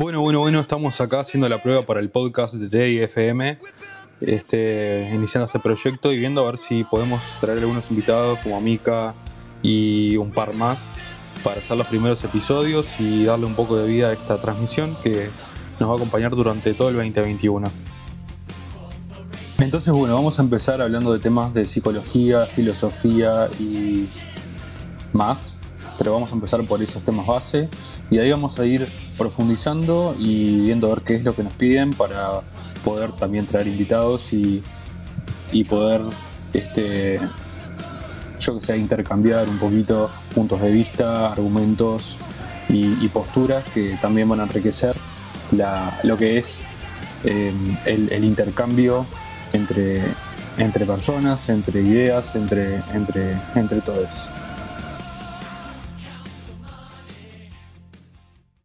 Bueno, bueno, bueno, estamos acá haciendo la prueba para el podcast de DFM, este, iniciando este proyecto y viendo a ver si podemos traer algunos invitados como Mika y un par más para hacer los primeros episodios y darle un poco de vida a esta transmisión que nos va a acompañar durante todo el 2021. Entonces, bueno, vamos a empezar hablando de temas de psicología, filosofía y más, pero vamos a empezar por esos temas base y ahí vamos a ir profundizando y viendo a ver qué es lo que nos piden para poder también traer invitados y, y poder, este, yo que sé, intercambiar un poquito puntos de vista, argumentos y, posturas que también van a enriquecer lo que es el, el, intercambio entre, entre personas, entre ideas, entre, entre, entre todos.